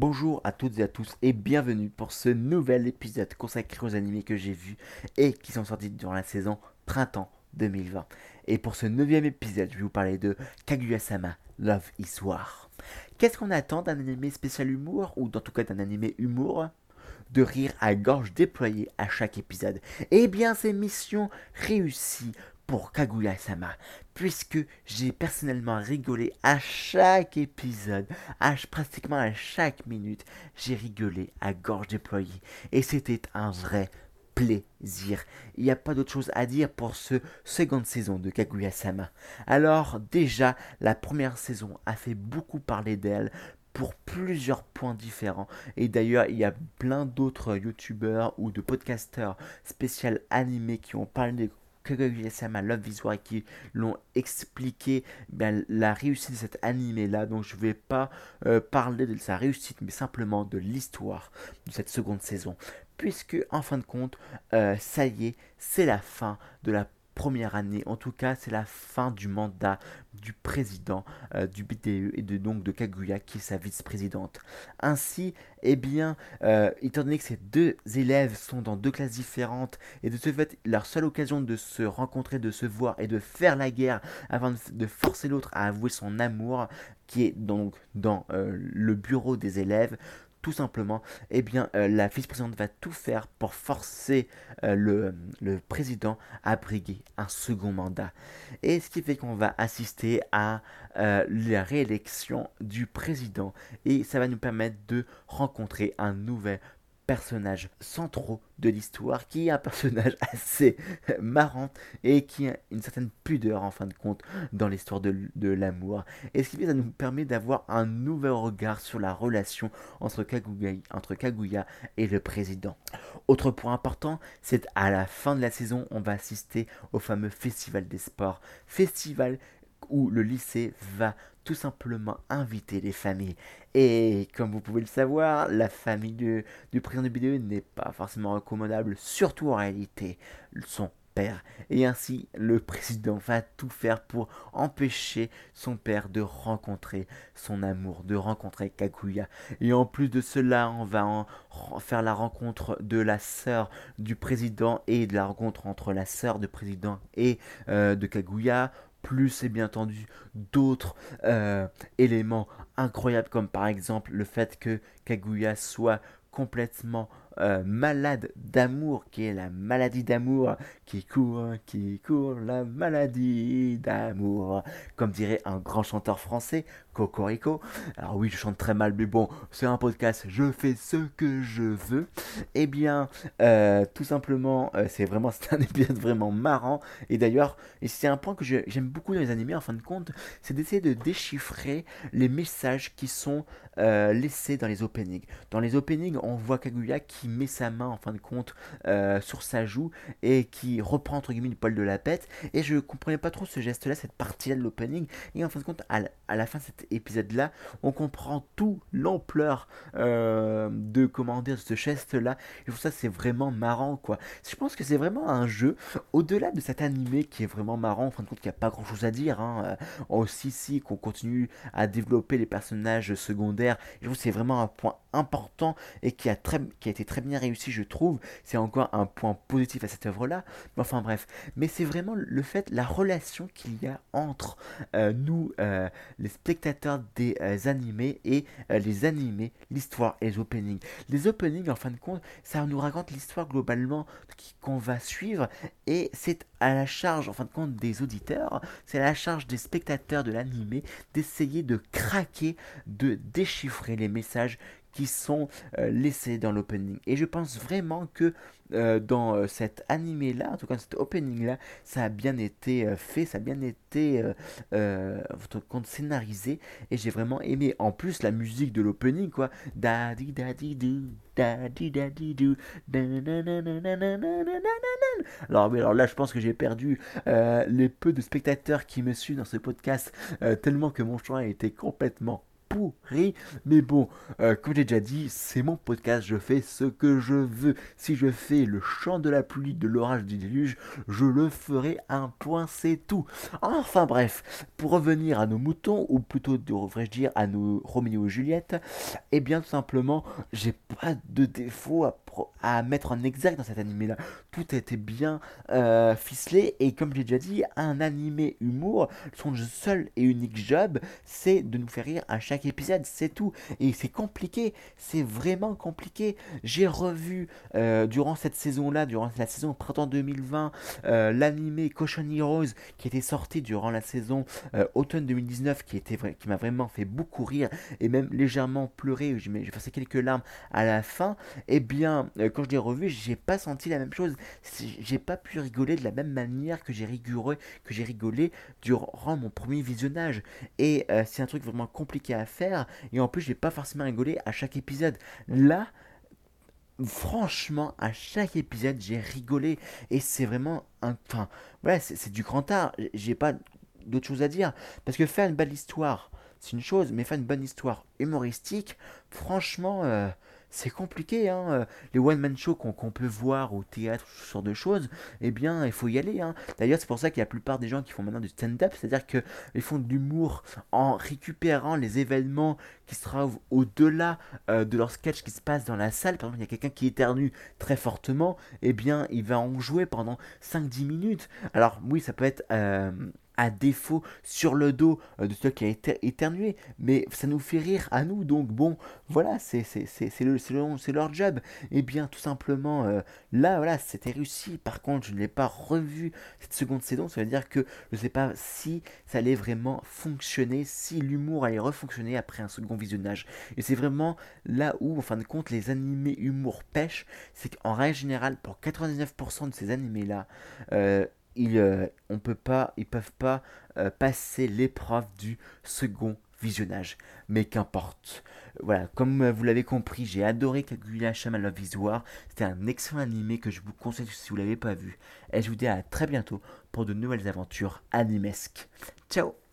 Bonjour à toutes et à tous et bienvenue pour ce nouvel épisode consacré aux animés que j'ai vus et qui sont sortis durant la saison printemps 2020. Et pour ce neuvième épisode, je vais vous parler de Kaguya-sama Love is War. Qu'est-ce qu'on attend d'un animé spécial humour ou en tout cas d'un animé humour de rire à gorge déployée à chaque épisode? Eh bien, c'est mission réussie pour Kaguya-sama, puisque j'ai personnellement rigolé à chaque épisode, à, pratiquement à chaque minute, j'ai rigolé à gorge déployée, et c'était un vrai plaisir. Il n'y a pas d'autre chose à dire pour ce seconde saison de Kaguya-sama. Alors déjà, la première saison a fait beaucoup parler d'elle pour plusieurs points différents. Et d'ailleurs, il y a plein d'autres youtubeurs ou de podcasteurs spécial animés qui ont parlé de Kaguya-sama Love Visual qui l'ont expliqué ben, la réussite de cet animé là. Donc je ne vais pas euh, parler de sa réussite, mais simplement de l'histoire de cette seconde saison. Puisque en fin de compte, euh, ça y est, c'est la fin de la première année. En tout cas, c'est la fin du mandat du président euh, du BDE et de donc de Kaguya qui est sa vice-présidente. Ainsi, eh bien, euh, étant donné que ces deux élèves sont dans deux classes différentes et de ce fait, leur seule occasion de se rencontrer, de se voir et de faire la guerre avant de, forcer l'autre à avouer son amour, qui est donc dans euh, le bureau des élèves, tout simplement, eh bien, euh, la vice-présidente va tout faire pour forcer euh, le, président à briguer un second mandat. Et ce qui fait qu'on va assister à euh, la réélection du président. Et ça va nous permettre de rencontrer un nouvel personnage centraux de l'histoire, qui est un personnage assez marrant et qui a une certaine pudeur en fin de compte dans l'histoire de, l'amour. Et ce qui nous permet d'avoir un nouvel regard sur la relation entre Kaguya, entre Kaguya et le président? Autre point important, c'est à la fin de la saison, on va assister au fameux festival des sports. Festival où le lycée va simplement inviter les familles. Et comme vous pouvez le savoir, la famille du, président du BDE n'est pas forcément recommandable, surtout en réalité son père. Et ainsi, le président va tout faire pour empêcher son père de rencontrer son amour, de rencontrer Kaguya. Et en plus de cela, on va en faire la rencontre de la sœur du président et de la rencontre entre la sœur du président et euh, de Kaguya plus et bien entendu d'autres euh, éléments incroyables comme par exemple le fait que Kaguya soit complètement euh, malade d'amour, qui est la maladie d'amour, qui court, qui court, la maladie d'amour, comme dirait un grand chanteur français, Cocorico. Alors oui, je chante très mal, mais bon, c'est un podcast, je fais ce que je veux. Eh bien, euh, tout simplement, euh, c'est vraiment c'est un épisode vraiment marrant. Et d'ailleurs, et c'est un point que j'aime beaucoup dans les animés, en fin de compte, c'est d'essayer de déchiffrer les messages qui sont laissés dans les openings. Dans les openings, on voit Kaguya qui met sa main en fin de compte euh, sur sa joue et qui reprend entre guillemets le poil de la pète. Et je comprenais pas trop ce geste-là, cette partie-là de l'opening. Et en fin de compte, à la, fin de cet épisode-là, on comprend tout l'ampleur euh, de comment dire ce geste-là. Et pour ça, c'est vraiment marrant quoi. Je pense que c'est vraiment un jeu au-delà de cet animé qui est vraiment marrant. En fin de compte, n'y a pas grand-chose à dire. Hein. Euh, aussi, si qu'on continue à développer les personnages secondaires. je trouve que c'est vraiment un point important et qui a, très, qui a été très bien réussi, je trouve. C'est encore un point positif à cette œuvre-là. Enfin bref, mais c'est vraiment le fait, la relation qu'il y a entre euh, nous, euh, les spectateurs des euh, animés et les animés, l'histoire et les openings. Les openings, en fin de compte, ça nous raconte l'histoire globalement qu'on va suivre et c'est à la charge, en fin de compte, des auditeurs, c'est à la charge des spectateurs de l'animé d'essayer de craquer, de déchiffrer les messages qui sont euh, laissés dans l'opening. Et je pense vraiment que euh, dans euh, cet animé-là, en tout cas cet opening-là, ça a bien été fait, ça a bien été votre compte scénarisé. Et j'ai vraiment aimé. En plus, la musique de l'opening, quoi. Daddy, do. Daddy, daddy, do. Alors, alors là, je pense que j'ai perdu les peu de spectateurs qui me suivent dans ce podcast, tellement que mon choix a été complètement pourri. Mais bon, euh, comme j'ai déjà dit, c'est mon podcast, je fais ce que je veux. Si je fais le chant de la pluie, de l'orage, du déluge, je le ferai un point, c'est tout. Enfin bref, pour revenir à nos moutons, ou plutôt devrais-je dire à nos Roméo et Juliette, eh bien tout simplement, j'ai pas de défaut à, à mettre en exact dans cet animé-là. Tout été bien euh, ficelé, et comme j'ai déjà dit, un animé humour, son seul et unique job, c'est de nous faire rire à chaque épisode, c'est tout. Et c'est compliqué, c'est vraiment compliqué. J'ai revu euh, durant cette saison-là, durant la saison printemps 2020, euh, l'animé Caution Heroes qui était sorti durant la saison euh, automne 2019, qui, était qui m'a vraiment fait beaucoup rire et même légèrement pleuré, j'ai passé quelques larmes à la fin. Et eh bien, quand je l'ai revu, j'ai pas senti la même chose. J'ai pas pu rigoler de la même manière que j'ai rigolé, que j'ai rigolé durant mon premier visionnage. Et c'est un truc vraiment compliqué à faire. Et en plus, j'ai pas forcément rigolé à chaque épisode. Là, franchement, à chaque épisode, j'ai rigolé. Et c'est vraiment un. Enfin, voilà, c'est du grand art. J'ai pas d'autre chose à dire. Parce que faire une belle histoire, c'est une chose. Mais faire une bonne histoire humoristique, franchement. Euh, c'est compliqué. Hein. Euh, les one-man shows qu'on peut voir au théâtre, ce genre de choses, eh bien, il faut y aller. Hein. D'ailleurs, c'est pour ça que la plupart des gens qui font maintenant du stand-up, c'est-à-dire qu'ils font de l'humour en récupérant les événements qui se trouvent au-delà euh, de leur sketch qui se passe dans la salle. Par exemple, il y a quelqu'un qui éternue très fortement, eh bien, il va en jouer pendant 5-10 minutes. Alors, oui, ça peut être... Euh, à défaut sur le dos euh, de ceux qui a été éternué. Mais ça nous fait rire à nous. Donc bon, voilà, c'est le, leur job. Et eh bien tout simplement, euh, là, voilà, c'était réussi. Par contre, je ne l'ai pas revu cette seconde saison. Ça veut dire que je ne sais pas si ça allait vraiment fonctionner, si l'humour allait refonctionner après un second visionnage. Et c'est vraiment là où, en fin de compte, les animés humour pêchent. C'est qu'en règle générale, pour 99% de ces animés-là, euh, ils, euh, on peut pas, ils peuvent pas euh, passer l'épreuve du second visionnage. Mais qu'importe. Voilà, comme vous l'avez compris, j'ai adoré Kaguya Shama Love War. C'était un excellent animé que je vous conseille si vous l'avez pas vu. Et je vous dis à très bientôt pour de nouvelles aventures animesques. Ciao